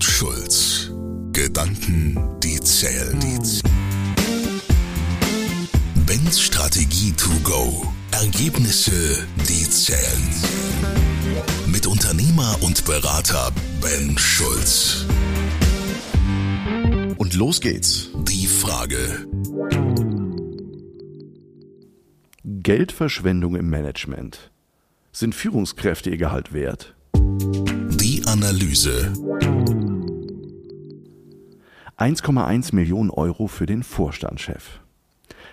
Ben Schulz. Gedanken, die zählen. Bens Strategie to go. Ergebnisse, die zählen. Mit Unternehmer und Berater Ben Schulz. Und los geht's. Die Frage. Geldverschwendung im Management. Sind Führungskräfte ihr Gehalt wert? Die Analyse. 1,1 Millionen Euro für den Vorstandschef.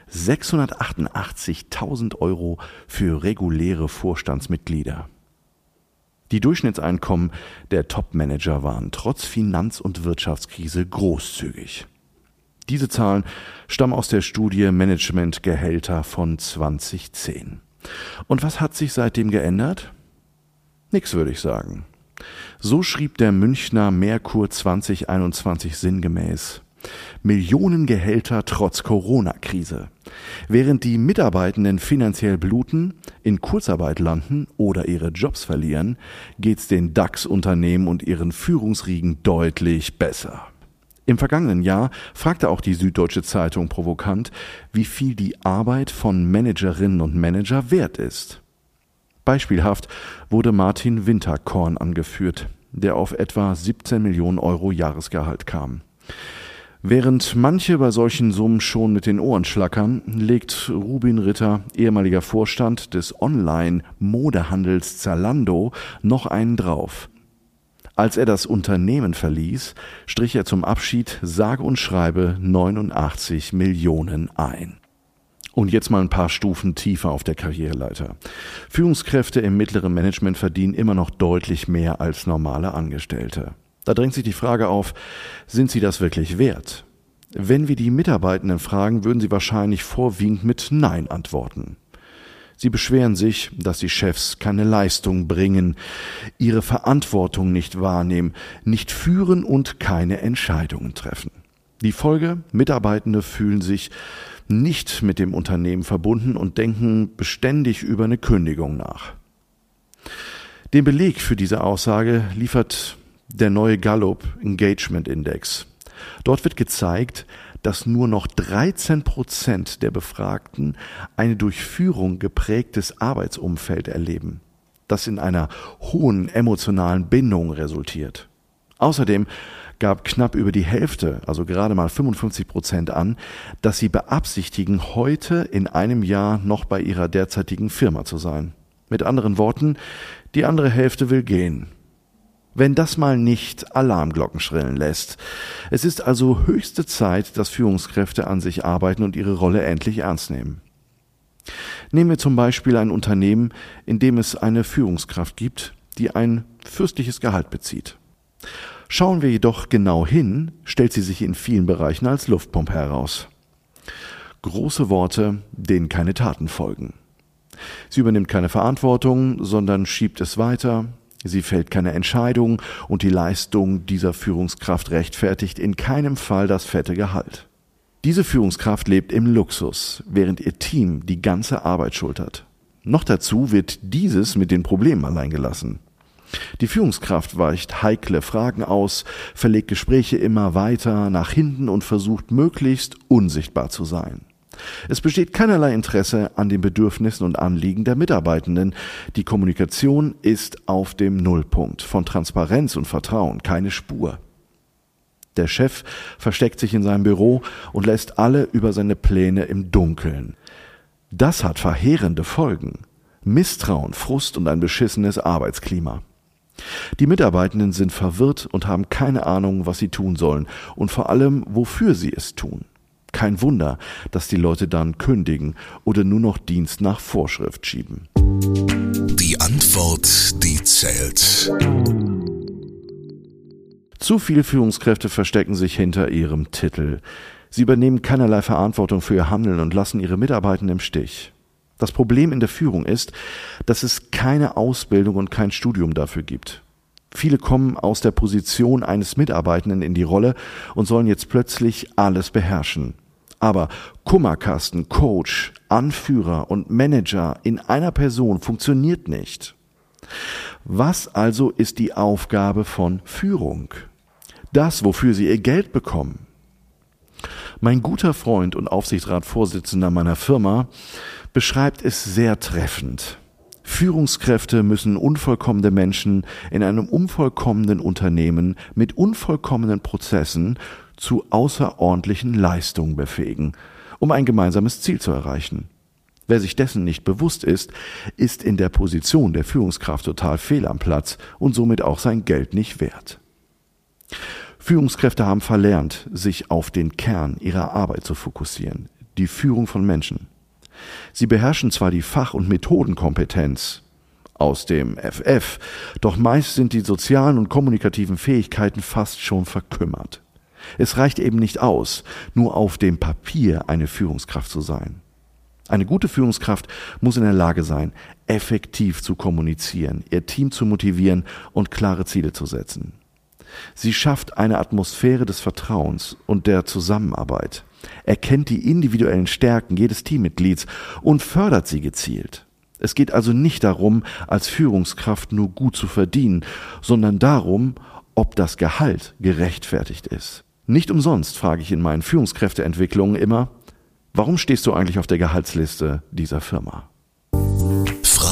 688.000 Euro für reguläre Vorstandsmitglieder. Die Durchschnittseinkommen der Topmanager waren trotz Finanz- und Wirtschaftskrise großzügig. Diese Zahlen stammen aus der Studie Managementgehälter von 2010. Und was hat sich seitdem geändert? Nix würde ich sagen. So schrieb der Münchner Merkur 2021 sinngemäß. Millionengehälter trotz Corona-Krise. Während die Mitarbeitenden finanziell bluten, in Kurzarbeit landen oder ihre Jobs verlieren, geht's den DAX-Unternehmen und ihren Führungsriegen deutlich besser. Im vergangenen Jahr fragte auch die Süddeutsche Zeitung provokant, wie viel die Arbeit von Managerinnen und Manager wert ist. Beispielhaft wurde Martin Winterkorn angeführt, der auf etwa 17 Millionen Euro Jahresgehalt kam. Während manche bei solchen Summen schon mit den Ohren schlackern, legt Rubin Ritter, ehemaliger Vorstand des Online-Modehandels Zalando, noch einen drauf. Als er das Unternehmen verließ, strich er zum Abschied sage und schreibe 89 Millionen ein. Und jetzt mal ein paar Stufen tiefer auf der Karriereleiter. Führungskräfte im mittleren Management verdienen immer noch deutlich mehr als normale Angestellte. Da drängt sich die Frage auf, sind sie das wirklich wert? Wenn wir die Mitarbeitenden fragen, würden sie wahrscheinlich vorwiegend mit Nein antworten. Sie beschweren sich, dass die Chefs keine Leistung bringen, ihre Verantwortung nicht wahrnehmen, nicht führen und keine Entscheidungen treffen. Die Folge, Mitarbeitende fühlen sich nicht mit dem Unternehmen verbunden und denken beständig über eine Kündigung nach. Den Beleg für diese Aussage liefert der neue Gallup Engagement Index. Dort wird gezeigt, dass nur noch 13 Prozent der Befragten eine durch Führung geprägtes Arbeitsumfeld erleben, das in einer hohen emotionalen Bindung resultiert. Außerdem gab knapp über die Hälfte, also gerade mal 55 Prozent an, dass sie beabsichtigen, heute in einem Jahr noch bei ihrer derzeitigen Firma zu sein. Mit anderen Worten, die andere Hälfte will gehen. Wenn das mal nicht Alarmglocken schrillen lässt. Es ist also höchste Zeit, dass Führungskräfte an sich arbeiten und ihre Rolle endlich ernst nehmen. Nehmen wir zum Beispiel ein Unternehmen, in dem es eine Führungskraft gibt, die ein fürstliches Gehalt bezieht. Schauen wir jedoch genau hin, stellt sie sich in vielen Bereichen als Luftpumpe heraus. Große Worte, denen keine Taten folgen. Sie übernimmt keine Verantwortung, sondern schiebt es weiter. Sie fällt keine Entscheidung und die Leistung dieser Führungskraft rechtfertigt in keinem Fall das fette Gehalt. Diese Führungskraft lebt im Luxus, während ihr Team die ganze Arbeit schultert. Noch dazu wird dieses mit den Problemen allein gelassen. Die Führungskraft weicht heikle Fragen aus, verlegt Gespräche immer weiter nach hinten und versucht möglichst unsichtbar zu sein. Es besteht keinerlei Interesse an den Bedürfnissen und Anliegen der Mitarbeitenden. Die Kommunikation ist auf dem Nullpunkt. Von Transparenz und Vertrauen keine Spur. Der Chef versteckt sich in seinem Büro und lässt alle über seine Pläne im Dunkeln. Das hat verheerende Folgen. Misstrauen, Frust und ein beschissenes Arbeitsklima. Die Mitarbeitenden sind verwirrt und haben keine Ahnung, was sie tun sollen und vor allem, wofür sie es tun. Kein Wunder, dass die Leute dann kündigen oder nur noch Dienst nach Vorschrift schieben. Die Antwort, die zählt. Zu viele Führungskräfte verstecken sich hinter ihrem Titel. Sie übernehmen keinerlei Verantwortung für ihr Handeln und lassen ihre Mitarbeitenden im Stich. Das Problem in der Führung ist, dass es keine Ausbildung und kein Studium dafür gibt. Viele kommen aus der Position eines Mitarbeitenden in die Rolle und sollen jetzt plötzlich alles beherrschen. Aber Kummerkasten, Coach, Anführer und Manager in einer Person funktioniert nicht. Was also ist die Aufgabe von Führung? das, wofür sie ihr Geld bekommen. Mein guter Freund und Aufsichtsratsvorsitzender meiner Firma beschreibt es sehr treffend. Führungskräfte müssen unvollkommene Menschen in einem unvollkommenen Unternehmen mit unvollkommenen Prozessen zu außerordentlichen Leistungen befähigen, um ein gemeinsames Ziel zu erreichen. Wer sich dessen nicht bewusst ist, ist in der Position der Führungskraft total fehl am Platz und somit auch sein Geld nicht wert. Führungskräfte haben verlernt, sich auf den Kern ihrer Arbeit zu fokussieren, die Führung von Menschen. Sie beherrschen zwar die Fach- und Methodenkompetenz aus dem FF, doch meist sind die sozialen und kommunikativen Fähigkeiten fast schon verkümmert. Es reicht eben nicht aus, nur auf dem Papier eine Führungskraft zu sein. Eine gute Führungskraft muss in der Lage sein, effektiv zu kommunizieren, ihr Team zu motivieren und klare Ziele zu setzen. Sie schafft eine Atmosphäre des Vertrauens und der Zusammenarbeit erkennt die individuellen Stärken jedes Teammitglieds und fördert sie gezielt. Es geht also nicht darum, als Führungskraft nur gut zu verdienen, sondern darum, ob das Gehalt gerechtfertigt ist. Nicht umsonst frage ich in meinen Führungskräfteentwicklungen immer, warum stehst du eigentlich auf der Gehaltsliste dieser Firma?